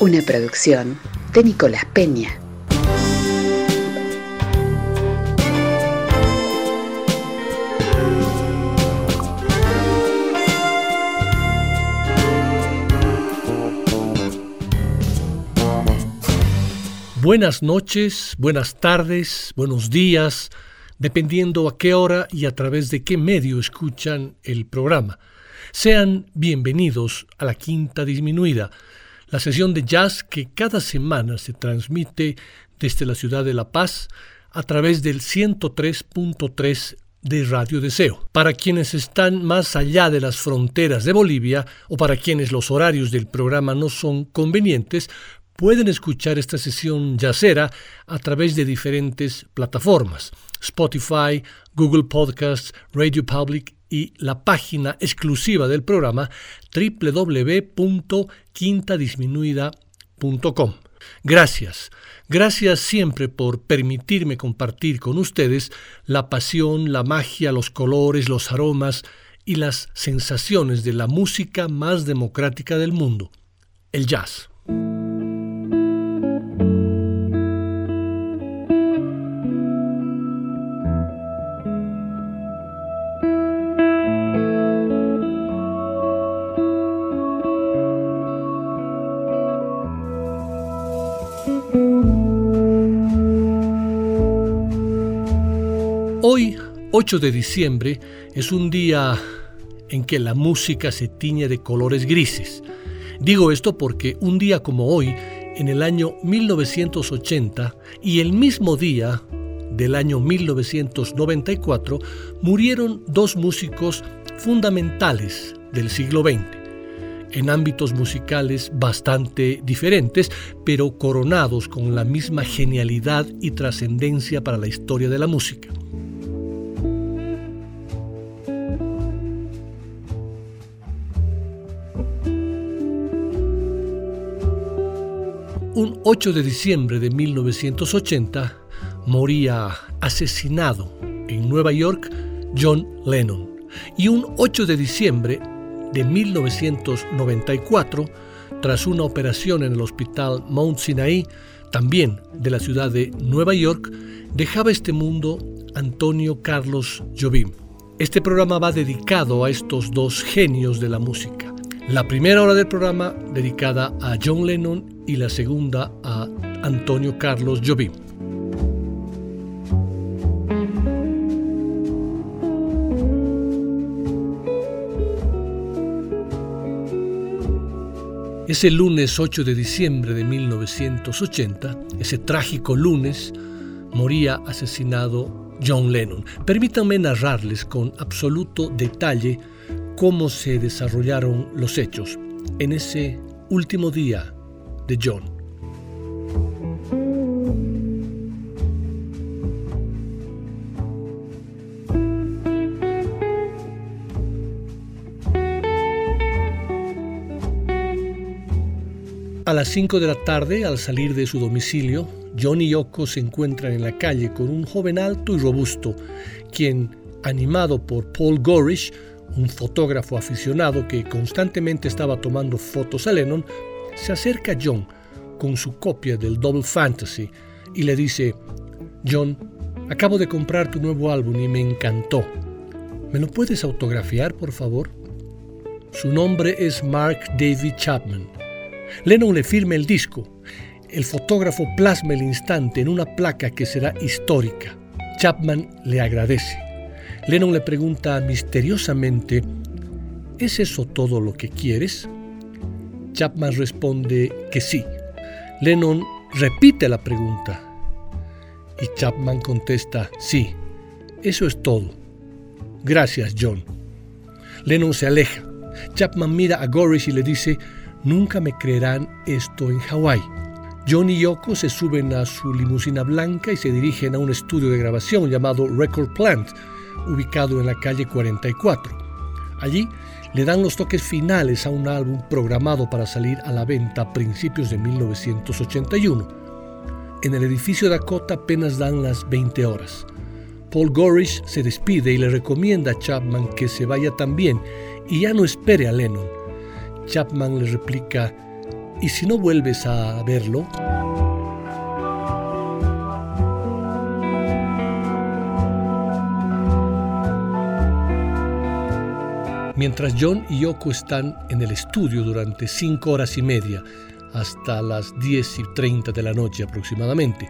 Una producción de Nicolás Peña. Buenas noches, buenas tardes, buenos días, dependiendo a qué hora y a través de qué medio escuchan el programa. Sean bienvenidos a la Quinta Disminuida, la sesión de jazz que cada semana se transmite desde la ciudad de La Paz a través del 103.3 de Radio Deseo. Para quienes están más allá de las fronteras de Bolivia o para quienes los horarios del programa no son convenientes, pueden escuchar esta sesión yacera a través de diferentes plataformas, Spotify, Google Podcasts, Radio Public y la página exclusiva del programa www.quintadisminuida.com. Gracias, gracias siempre por permitirme compartir con ustedes la pasión, la magia, los colores, los aromas y las sensaciones de la música más democrática del mundo, el jazz. Hoy, 8 de diciembre, es un día en que la música se tiñe de colores grises. Digo esto porque un día como hoy, en el año 1980 y el mismo día del año 1994, murieron dos músicos fundamentales del siglo XX, en ámbitos musicales bastante diferentes, pero coronados con la misma genialidad y trascendencia para la historia de la música. Un 8 de diciembre de 1980 moría asesinado en Nueva York John Lennon. Y un 8 de diciembre de 1994, tras una operación en el hospital Mount Sinai, también de la ciudad de Nueva York, dejaba este mundo Antonio Carlos Jobim. Este programa va dedicado a estos dos genios de la música. La primera hora del programa dedicada a John Lennon y la segunda a Antonio Carlos Jobim. Ese lunes 8 de diciembre de 1980, ese trágico lunes, moría asesinado John Lennon. Permítanme narrarles con absoluto detalle cómo se desarrollaron los hechos en ese último día de John. A las 5 de la tarde, al salir de su domicilio, John y Yoko se encuentran en la calle con un joven alto y robusto, quien, animado por Paul Gorish, un fotógrafo aficionado que constantemente estaba tomando fotos a Lennon, se acerca a John con su copia del Double Fantasy y le dice, John, acabo de comprar tu nuevo álbum y me encantó. ¿Me lo puedes autografiar, por favor? Su nombre es Mark David Chapman. Lennon le firma el disco. El fotógrafo plasma el instante en una placa que será histórica. Chapman le agradece. Lennon le pregunta misteriosamente, ¿es eso todo lo que quieres? Chapman responde que sí. Lennon repite la pregunta y Chapman contesta, sí, eso es todo. Gracias, John. Lennon se aleja. Chapman mira a Gorish y le dice, Nunca me creerán esto en Hawái. John y Yoko se suben a su limusina blanca y se dirigen a un estudio de grabación llamado Record Plant, ubicado en la calle 44. Allí le dan los toques finales a un álbum programado para salir a la venta a principios de 1981. En el edificio Dakota apenas dan las 20 horas. Paul Gorish se despide y le recomienda a Chapman que se vaya también y ya no espere a Lennon. Chapman le replica, ¿y si no vuelves a verlo? Mientras John y Yoko están en el estudio durante cinco horas y media, hasta las 10 y 30 de la noche aproximadamente,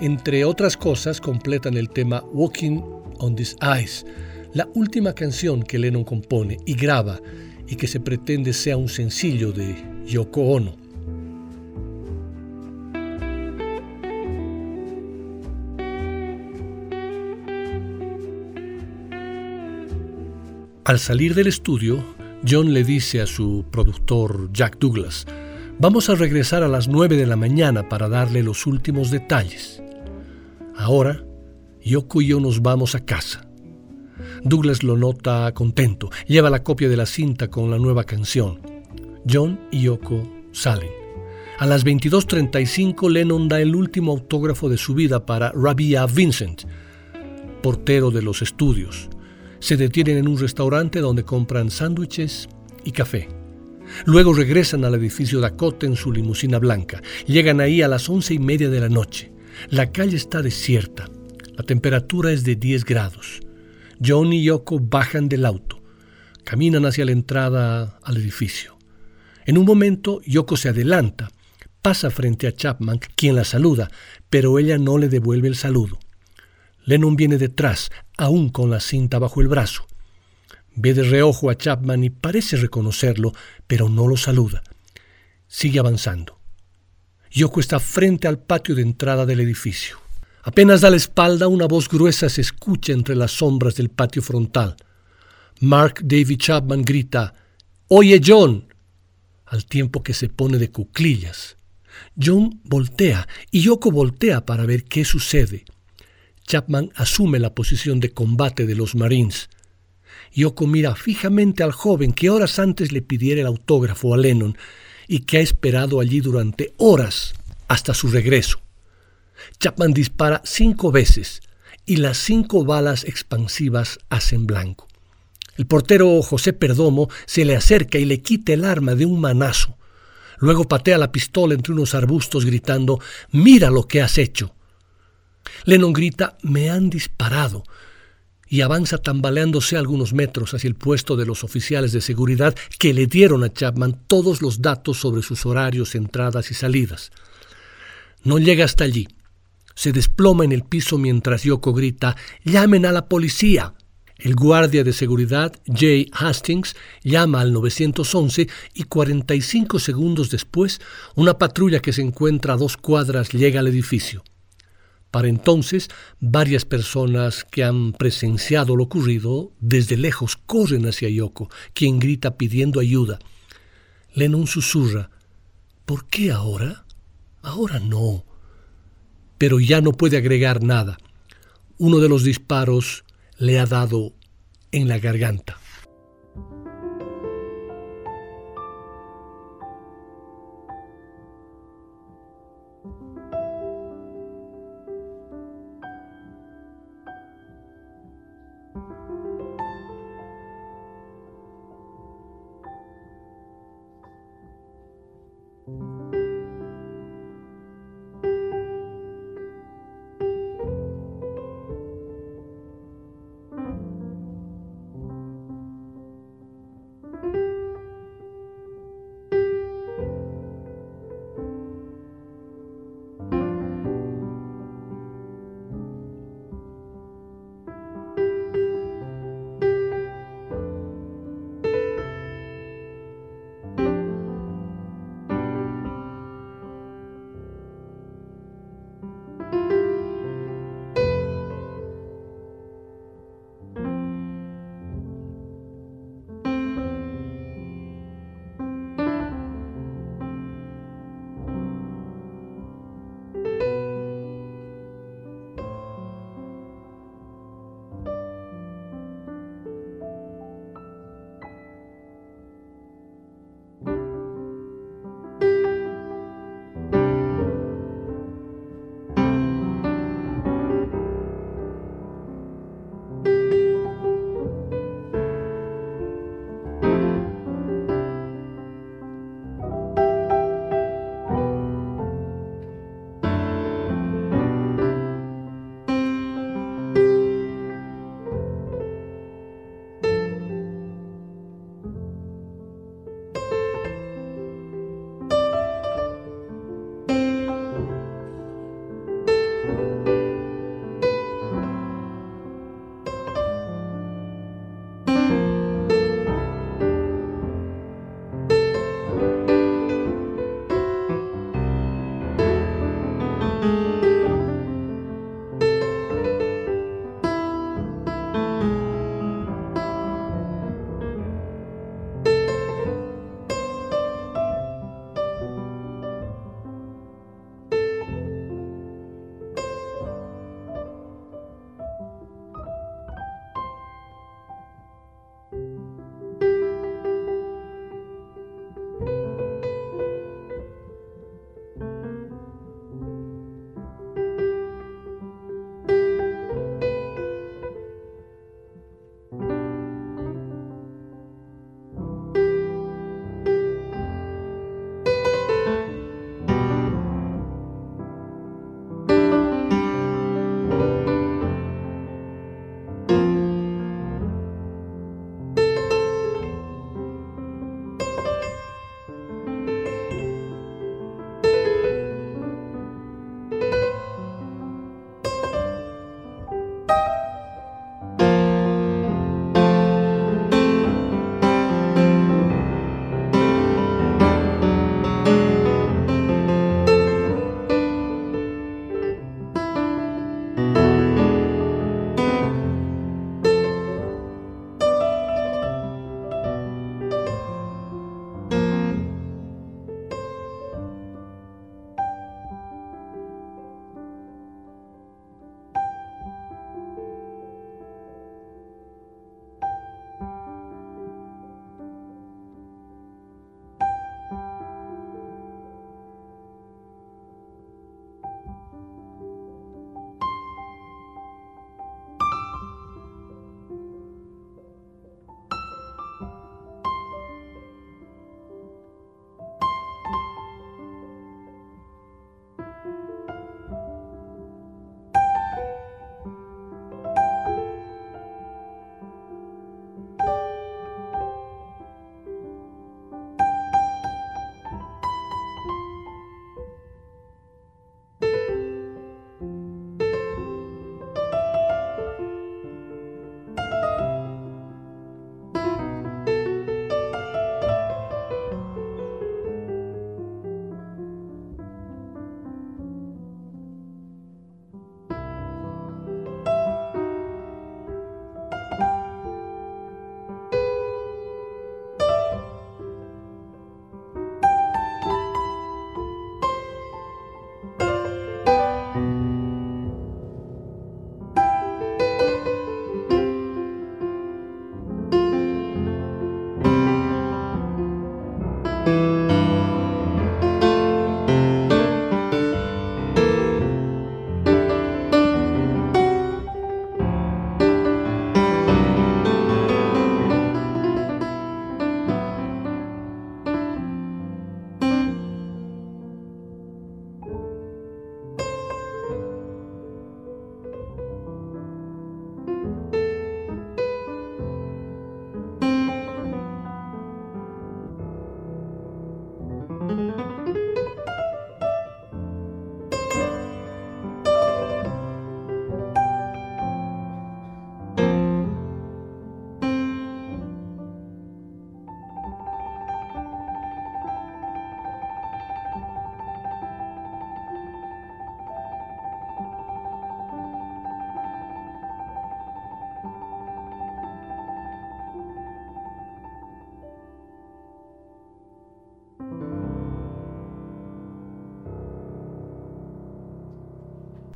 entre otras cosas completan el tema Walking on This Ice, la última canción que Lennon compone y graba y que se pretende sea un sencillo de Yoko Ono. Al salir del estudio, John le dice a su productor Jack Douglas, vamos a regresar a las 9 de la mañana para darle los últimos detalles. Ahora, Yoko y yo nos vamos a casa. Douglas lo nota contento, lleva la copia de la cinta con la nueva canción. John y Yoko salen. A las 22.35 Lennon da el último autógrafo de su vida para Rabia Vincent, portero de los estudios. Se detienen en un restaurante donde compran sándwiches y café. Luego regresan al edificio Dakota en su limusina blanca. Llegan ahí a las once y media de la noche. La calle está desierta. La temperatura es de 10 grados. John y Yoko bajan del auto. Caminan hacia la entrada al edificio. En un momento, Yoko se adelanta, pasa frente a Chapman, quien la saluda, pero ella no le devuelve el saludo. Lennon viene detrás, aún con la cinta bajo el brazo. Ve de reojo a Chapman y parece reconocerlo, pero no lo saluda. Sigue avanzando. Yoko está frente al patio de entrada del edificio. Apenas da la espalda, una voz gruesa se escucha entre las sombras del patio frontal. Mark David Chapman grita, Oye John, al tiempo que se pone de cuclillas. John voltea y Yoko voltea para ver qué sucede. Chapman asume la posición de combate de los Marines. Yoko mira fijamente al joven que horas antes le pidiera el autógrafo a Lennon y que ha esperado allí durante horas hasta su regreso. Chapman dispara cinco veces y las cinco balas expansivas hacen blanco. El portero José Perdomo se le acerca y le quita el arma de un manazo. Luego patea la pistola entre unos arbustos gritando Mira lo que has hecho. Lennon grita Me han disparado y avanza tambaleándose algunos metros hacia el puesto de los oficiales de seguridad que le dieron a Chapman todos los datos sobre sus horarios, entradas y salidas. No llega hasta allí se desploma en el piso mientras Yoko grita, llamen a la policía. El guardia de seguridad, Jay Hastings, llama al 911 y 45 segundos después, una patrulla que se encuentra a dos cuadras llega al edificio. Para entonces, varias personas que han presenciado lo ocurrido desde lejos corren hacia Yoko, quien grita pidiendo ayuda. Lennon susurra, ¿por qué ahora? Ahora no pero ya no puede agregar nada. Uno de los disparos le ha dado en la garganta.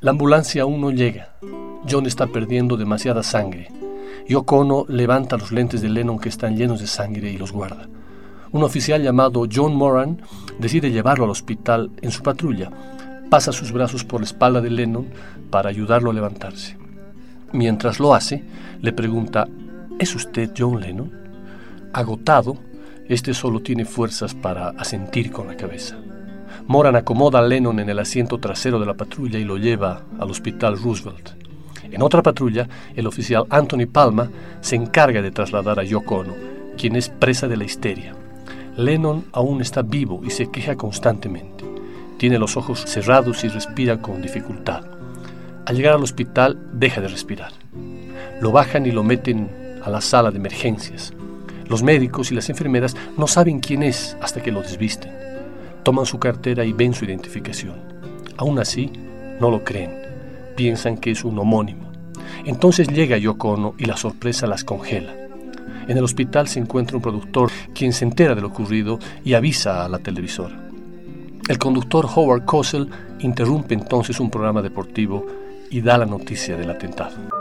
La ambulancia aún no llega. John está perdiendo demasiada sangre. Yoko Ono levanta los lentes de Lennon que están llenos de sangre y los guarda. Un oficial llamado John Moran decide llevarlo al hospital en su patrulla. Pasa sus brazos por la espalda de Lennon para ayudarlo a levantarse. Mientras lo hace, le pregunta, ¿es usted John Lennon? Agotado, este solo tiene fuerzas para asentir con la cabeza. Moran acomoda a Lennon en el asiento trasero de la patrulla y lo lleva al hospital Roosevelt. En otra patrulla, el oficial Anthony Palma se encarga de trasladar a Yoko Ono, quien es presa de la histeria. Lennon aún está vivo y se queja constantemente. Tiene los ojos cerrados y respira con dificultad. Al llegar al hospital, deja de respirar. Lo bajan y lo meten a la sala de emergencias. Los médicos y las enfermeras no saben quién es hasta que lo desvisten. Toman su cartera y ven su identificación. Aún así, no lo creen. Piensan que es un homónimo. Entonces llega Yoko Ono y la sorpresa las congela. En el hospital se encuentra un productor quien se entera de lo ocurrido y avisa a la televisora. El conductor Howard Cosell interrumpe entonces un programa deportivo y da la noticia del atentado.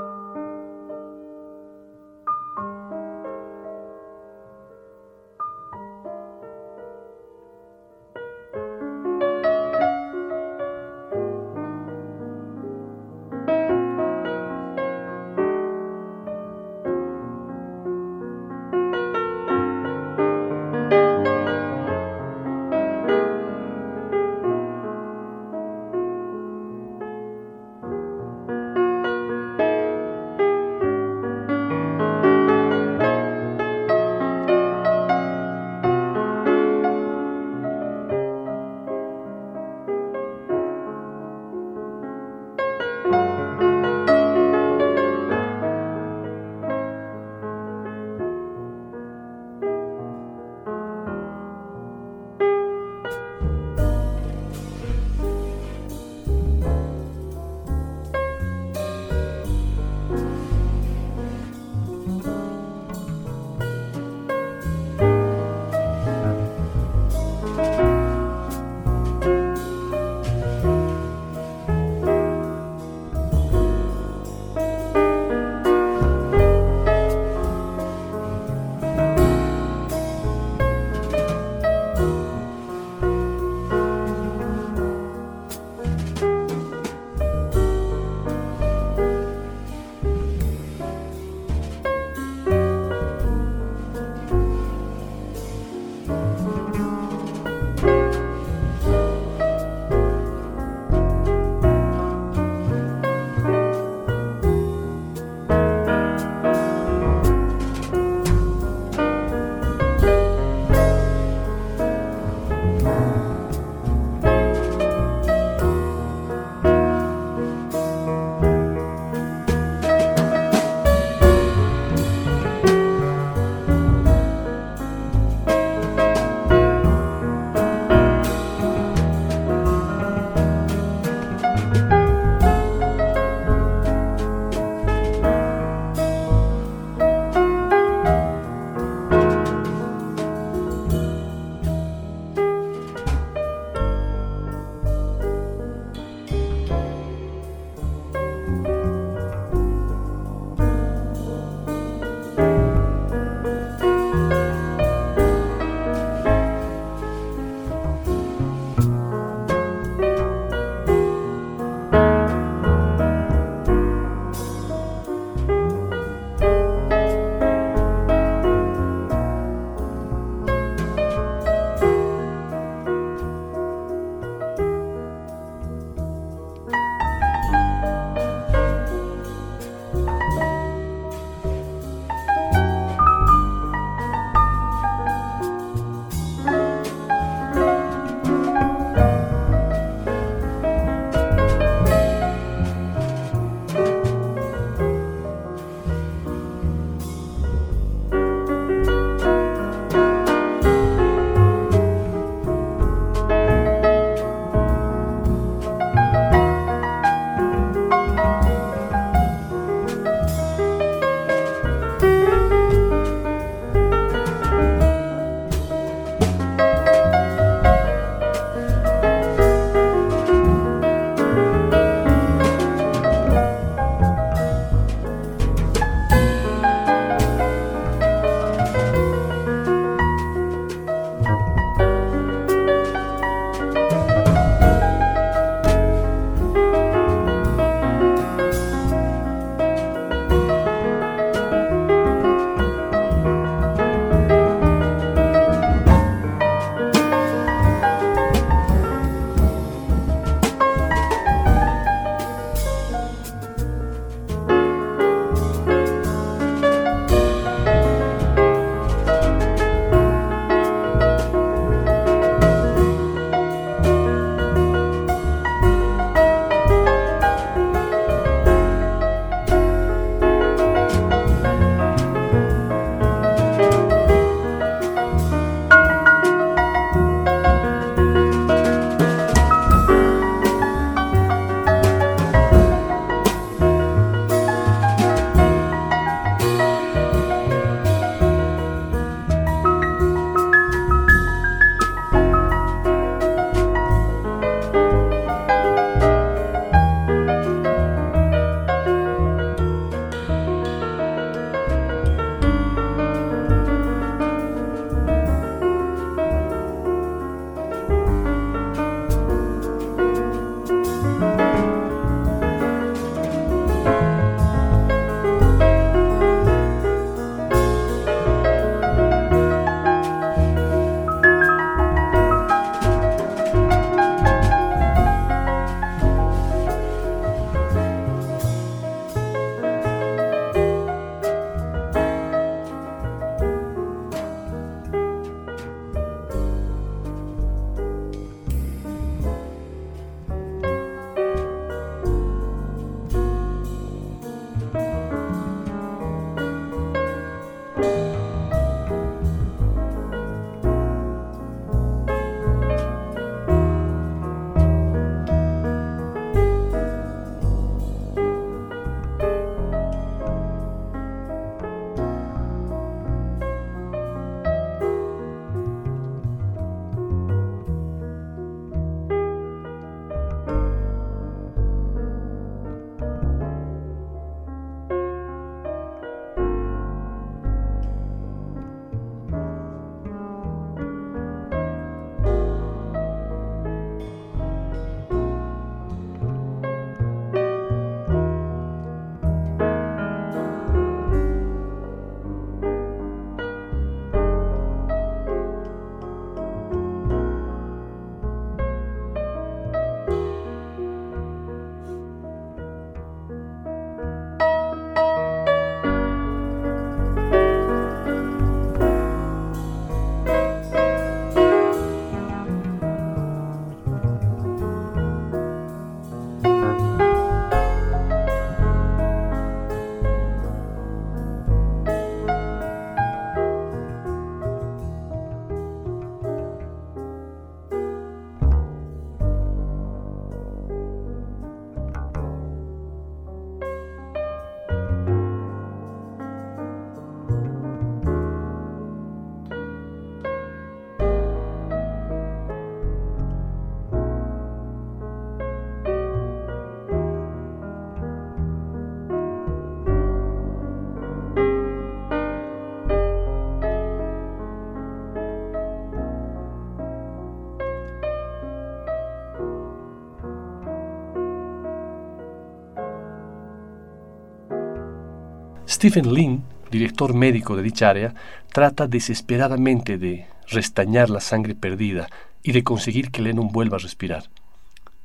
Stephen Lin, director médico de dicha área, trata desesperadamente de restañar la sangre perdida y de conseguir que Lennon vuelva a respirar.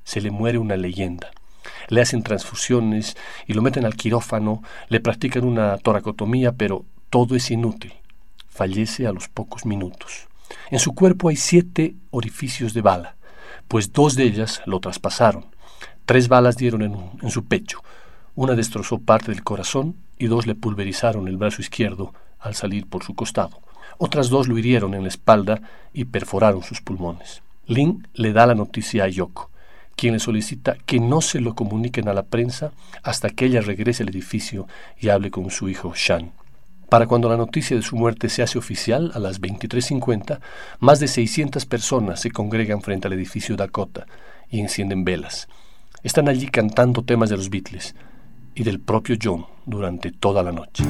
Se le muere una leyenda. Le hacen transfusiones y lo meten al quirófano, le practican una toracotomía, pero todo es inútil. Fallece a los pocos minutos. En su cuerpo hay siete orificios de bala, pues dos de ellas lo traspasaron. Tres balas dieron en, en su pecho, una destrozó parte del corazón y dos le pulverizaron el brazo izquierdo al salir por su costado. Otras dos lo hirieron en la espalda y perforaron sus pulmones. Lin le da la noticia a Yoko, quien le solicita que no se lo comuniquen a la prensa hasta que ella regrese al edificio y hable con su hijo Shan. Para cuando la noticia de su muerte se hace oficial, a las 23.50, más de 600 personas se congregan frente al edificio Dakota y encienden velas. Están allí cantando temas de los Beatles y del propio John durante toda la noche.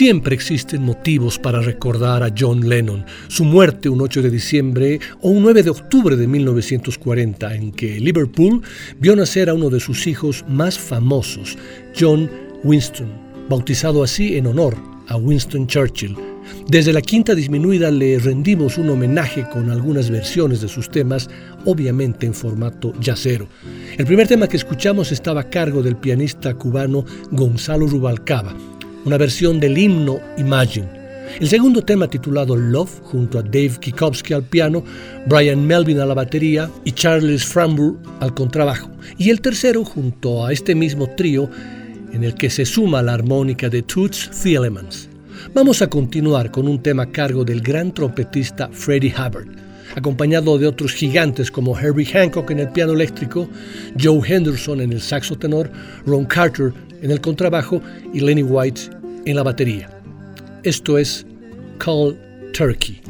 Siempre existen motivos para recordar a John Lennon, su muerte un 8 de diciembre o un 9 de octubre de 1940, en que Liverpool vio nacer a uno de sus hijos más famosos, John Winston, bautizado así en honor a Winston Churchill. Desde la quinta disminuida le rendimos un homenaje con algunas versiones de sus temas, obviamente en formato yacero. El primer tema que escuchamos estaba a cargo del pianista cubano Gonzalo Rubalcaba una versión del himno Imagine. El segundo tema titulado Love, junto a Dave Kikowski al piano, Brian Melvin a la batería y Charles Framburg al contrabajo. Y el tercero junto a este mismo trío, en el que se suma la armónica de Toots Thielemans. Vamos a continuar con un tema a cargo del gran trompetista Freddie Hubbard, acompañado de otros gigantes como Herbie Hancock en el piano eléctrico, Joe Henderson en el saxo tenor, Ron Carter en el contrabajo y Lenny White en la batería. Esto es Call Turkey.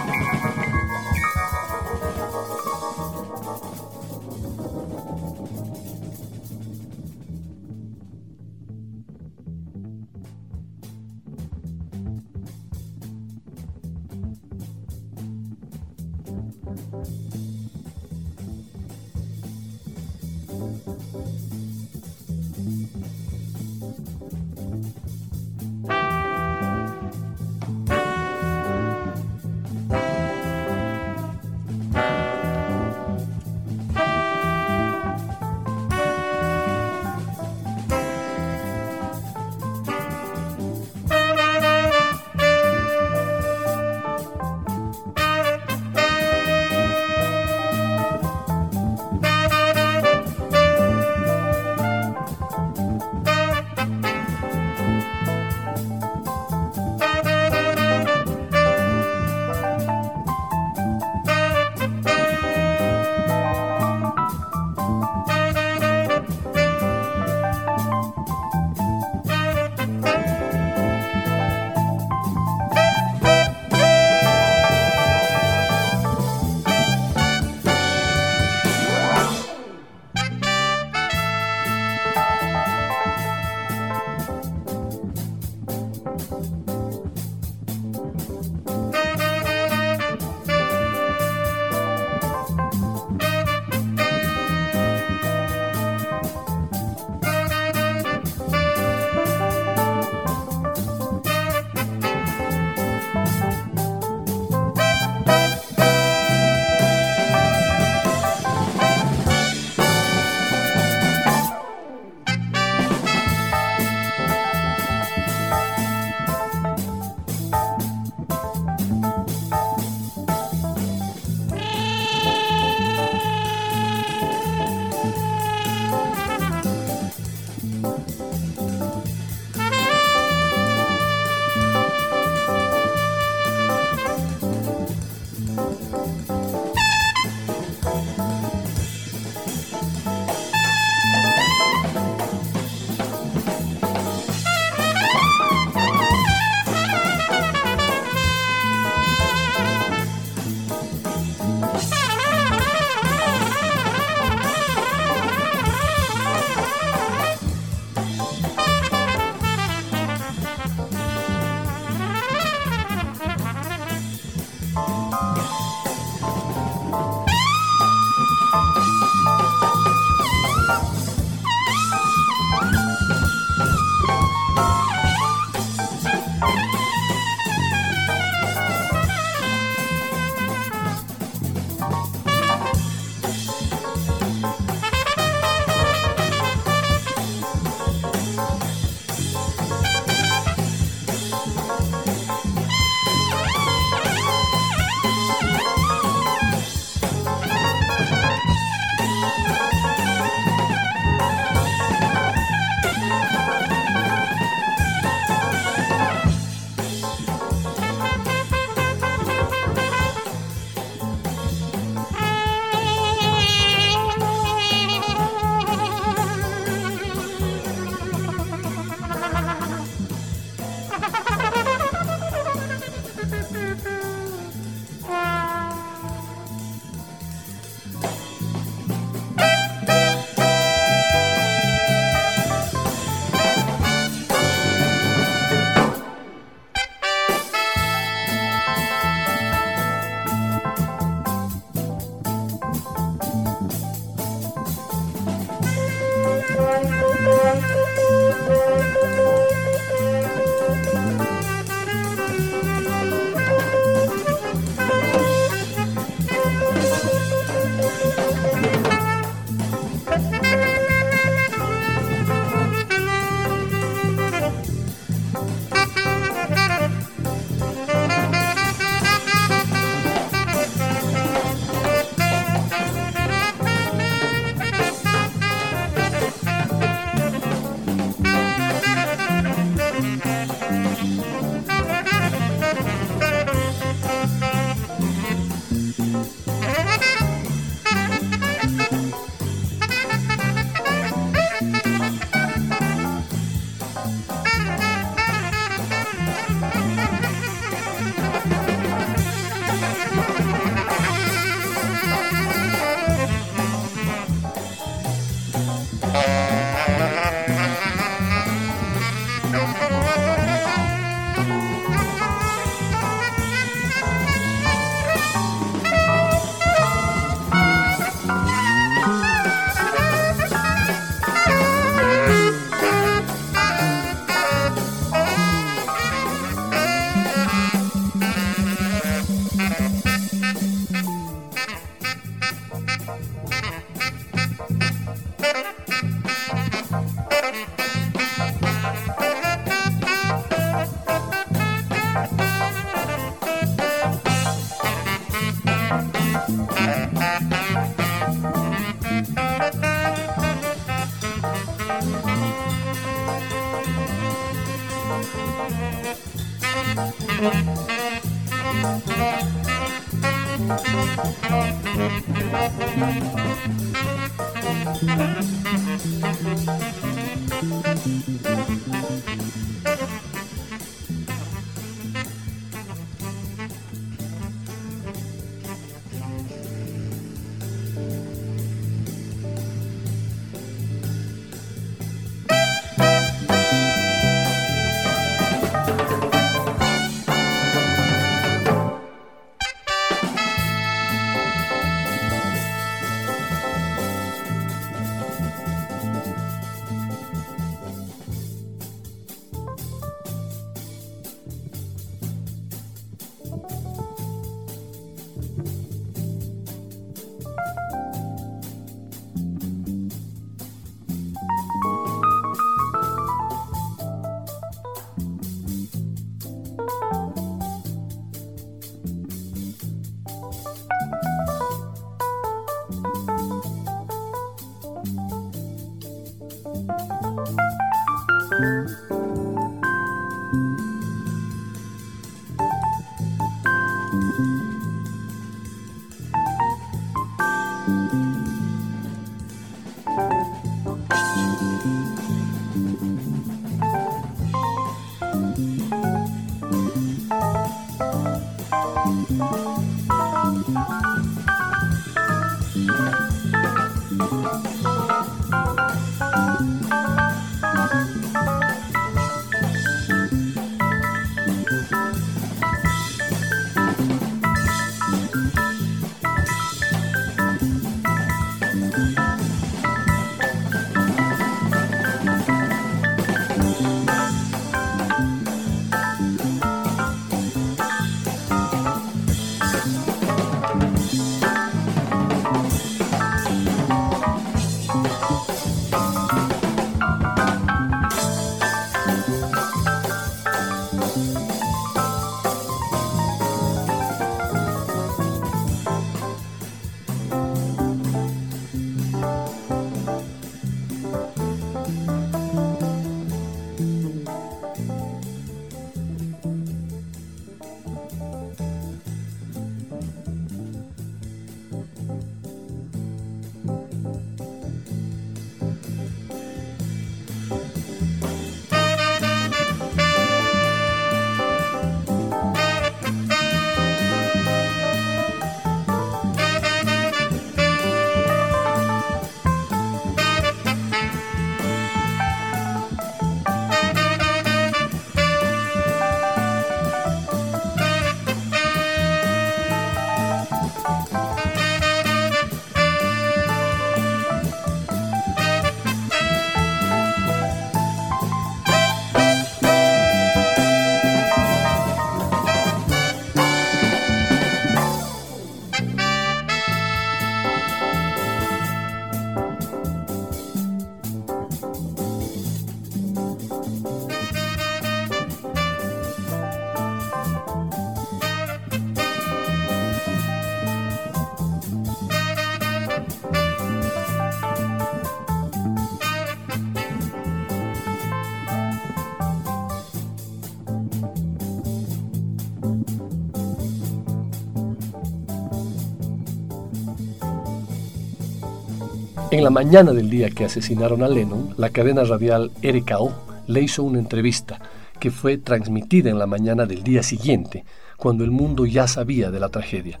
En la mañana del día que asesinaron a Lennon, la cadena radial RKO le hizo una entrevista que fue transmitida en la mañana del día siguiente, cuando el mundo ya sabía de la tragedia.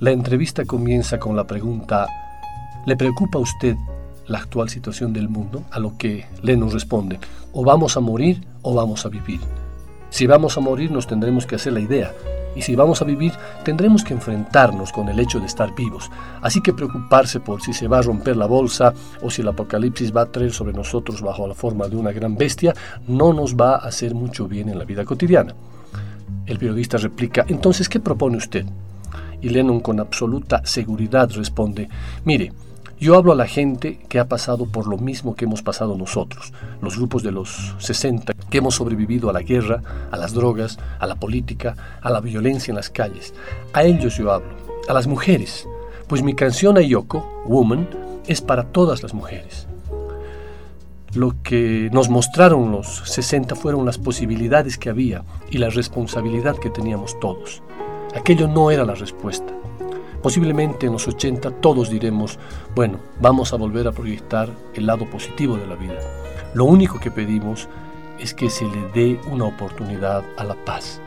La entrevista comienza con la pregunta, ¿le preocupa a usted la actual situación del mundo? A lo que Lennon responde, o vamos a morir o vamos a vivir. Si vamos a morir nos tendremos que hacer la idea y si vamos a vivir, tendremos que enfrentarnos con el hecho de estar vivos. Así que preocuparse por si se va a romper la bolsa o si el apocalipsis va a traer sobre nosotros bajo la forma de una gran bestia, no nos va a hacer mucho bien en la vida cotidiana. El periodista replica, entonces, ¿qué propone usted? Y Lennon con absoluta seguridad responde, mire, yo hablo a la gente que ha pasado por lo mismo que hemos pasado nosotros, los grupos de los 60, que hemos sobrevivido a la guerra, a las drogas, a la política, a la violencia en las calles. A ellos yo hablo, a las mujeres, pues mi canción a Yoko, Woman, es para todas las mujeres. lo que nos mostraron los 60 fueron las posibilidades que había y la responsabilidad que teníamos todos. Aquello no era la respuesta. Posiblemente en los 80 todos diremos, bueno, vamos a volver a proyectar el lado positivo de la vida. Lo único que pedimos es que se le dé una oportunidad a la paz.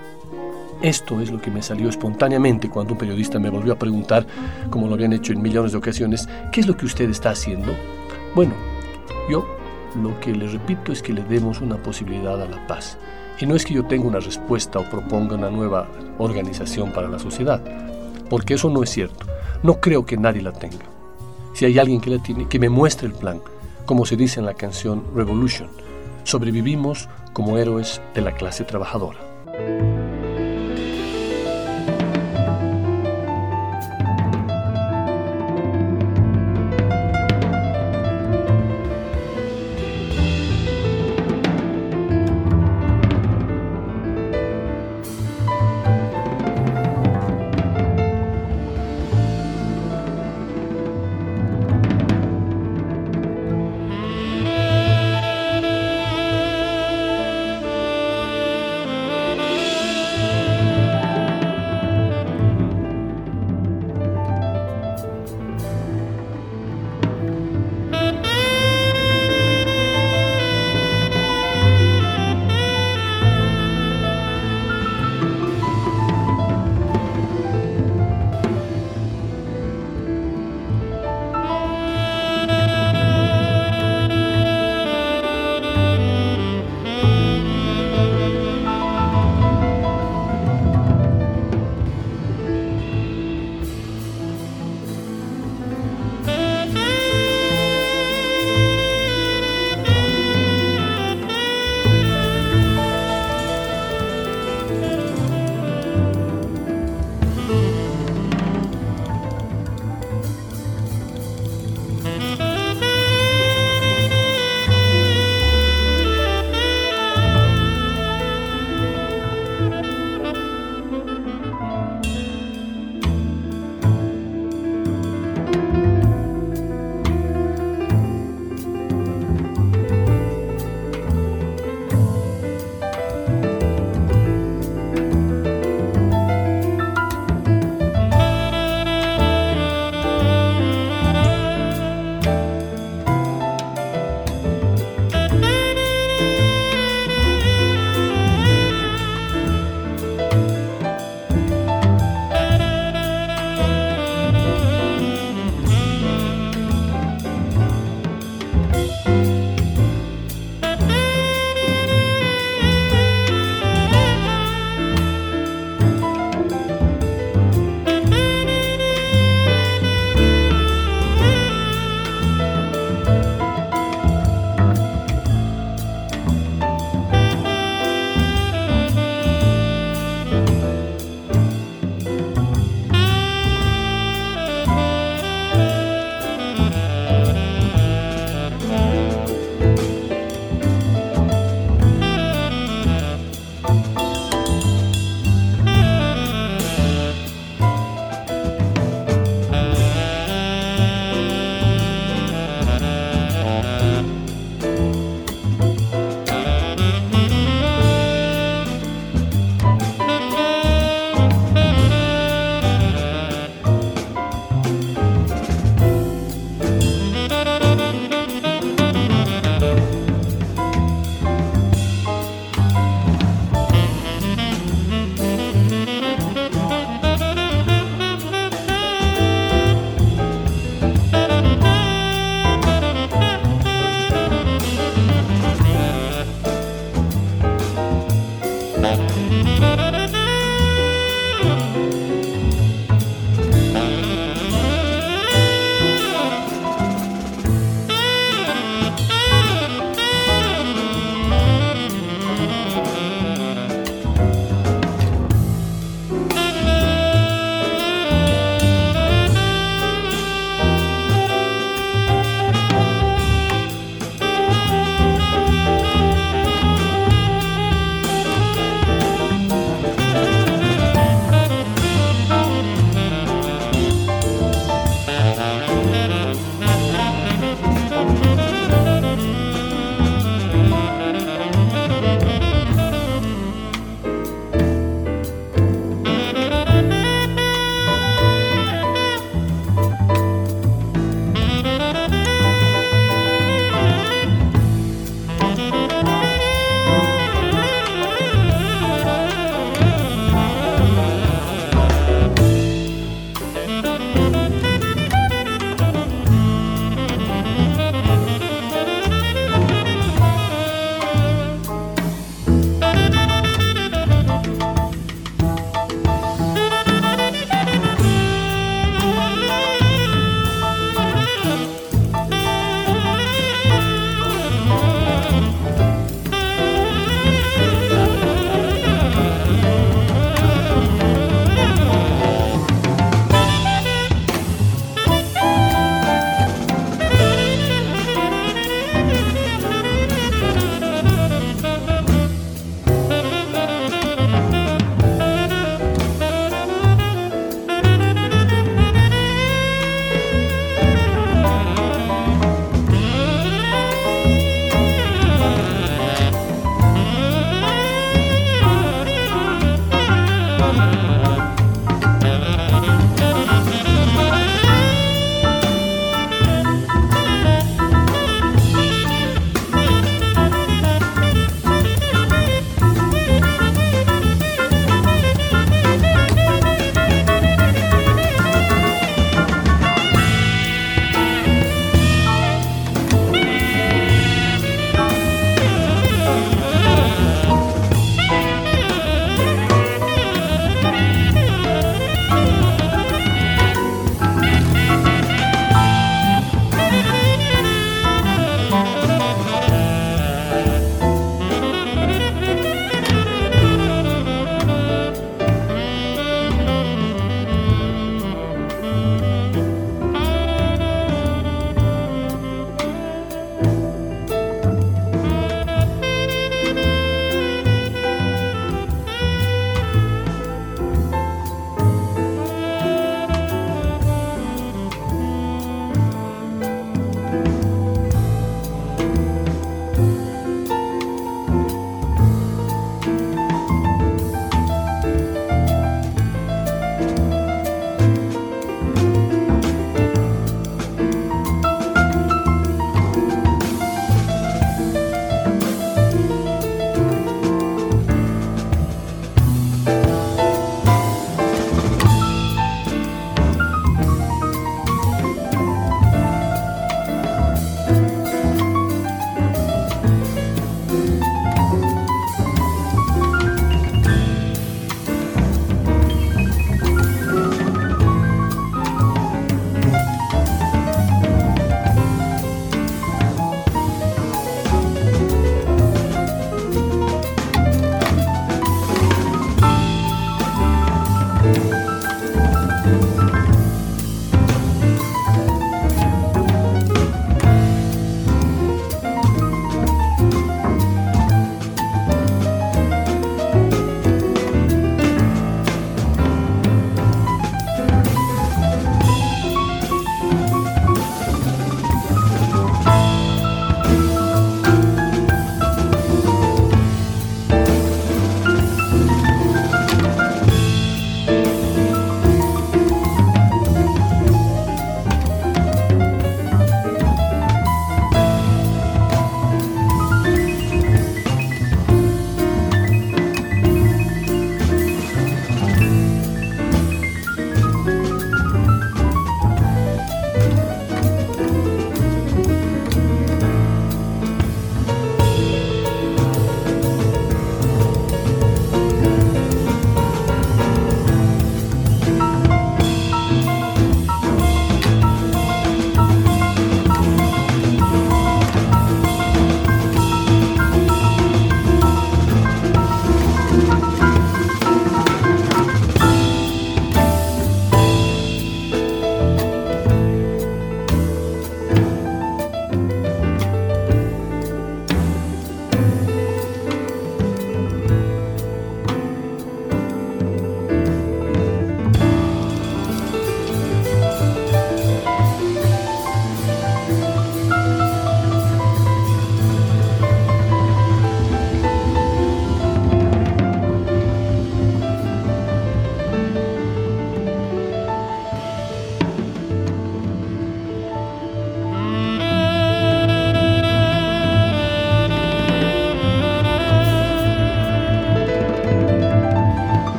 Esto es lo que me salió espontáneamente cuando un periodista me volvió a preguntar, como lo habían hecho en millones de ocasiones, ¿qué es lo que usted está haciendo? Bueno, yo lo que le repito es que le demos una posibilidad a la paz. Y no es que yo tenga una respuesta o proponga una nueva organización para la sociedad, porque eso no es cierto. No creo que nadie la tenga. Si hay alguien que la tiene, que me muestre el plan, como se dice en la canción Revolution. Sobrevivimos como héroes de la clase trabajadora.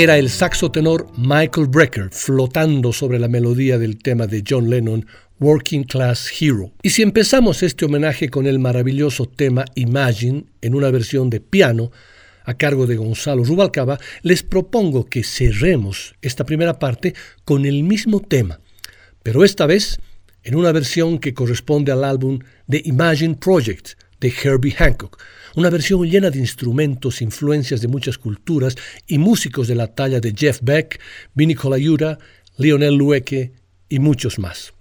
Era el saxo tenor Michael Brecker flotando sobre la melodía del tema de John Lennon, Working Class Hero. Y si empezamos este homenaje con el maravilloso tema Imagine en una versión de piano, a cargo de Gonzalo Rubalcaba, les propongo que cerremos esta primera parte con el mismo tema, pero esta vez en una versión que corresponde al álbum The Imagine Project de Herbie Hancock, una versión llena de instrumentos, influencias de muchas culturas y músicos de la talla de Jeff Beck, Vinnie Colaiuta, Lionel Lueke y muchos más.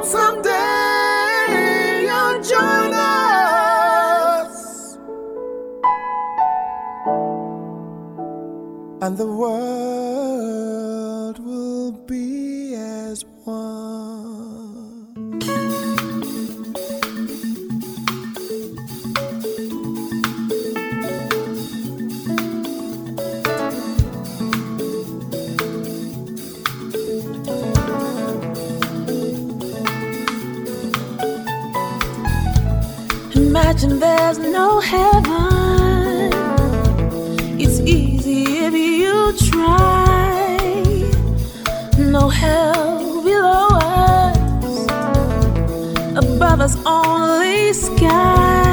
hope someday you'll join us and the world. Imagine there's no heaven. It's easy if you try. No hell below us, above us only sky.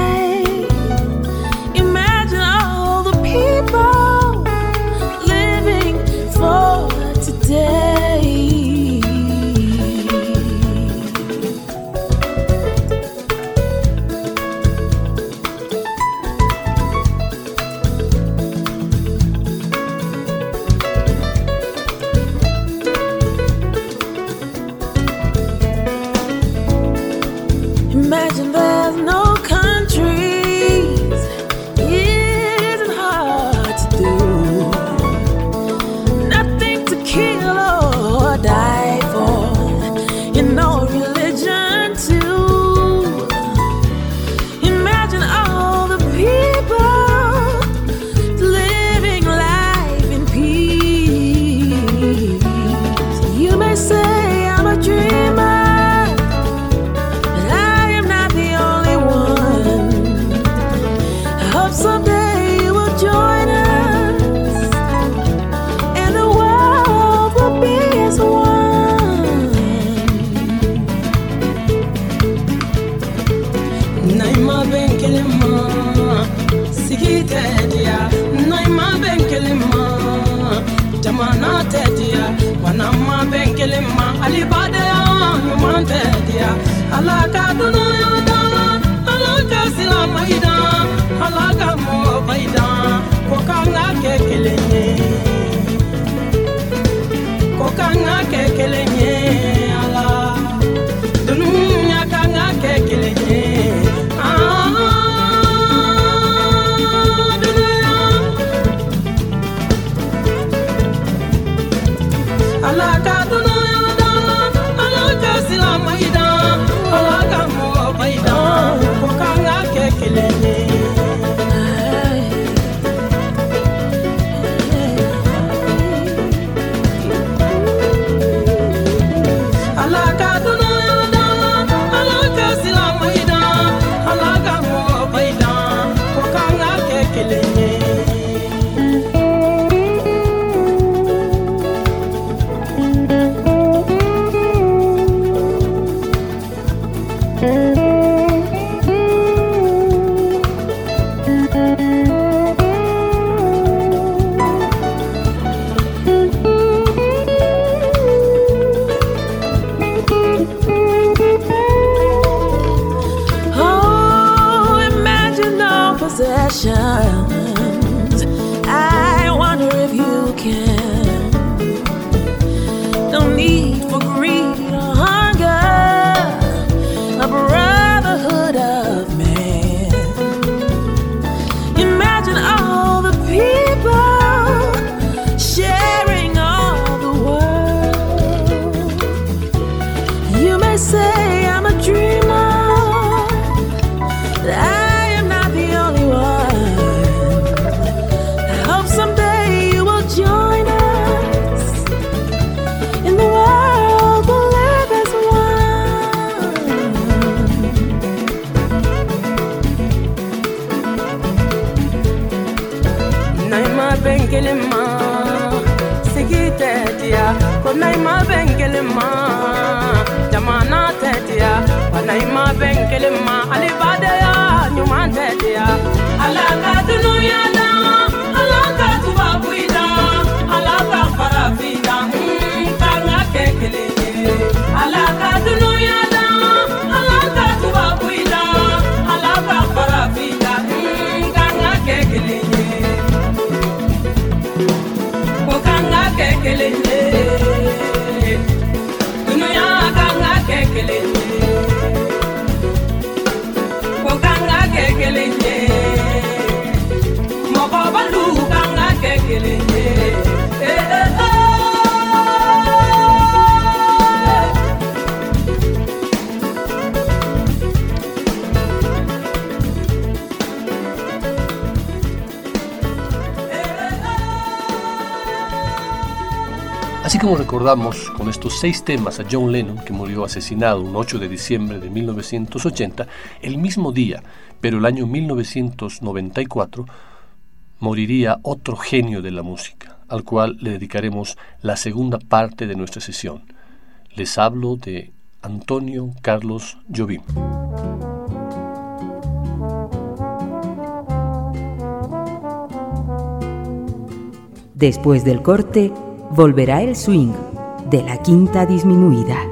alibada on you wanted, yeah. Allah, God, recordamos con estos seis temas a John Lennon, que murió asesinado un 8 de diciembre de 1980, el mismo día, pero el año 1994, moriría otro genio de la música, al cual le dedicaremos la segunda parte de nuestra sesión. Les hablo de Antonio Carlos Jobim. Después del corte, volverá el swing de la quinta disminuida.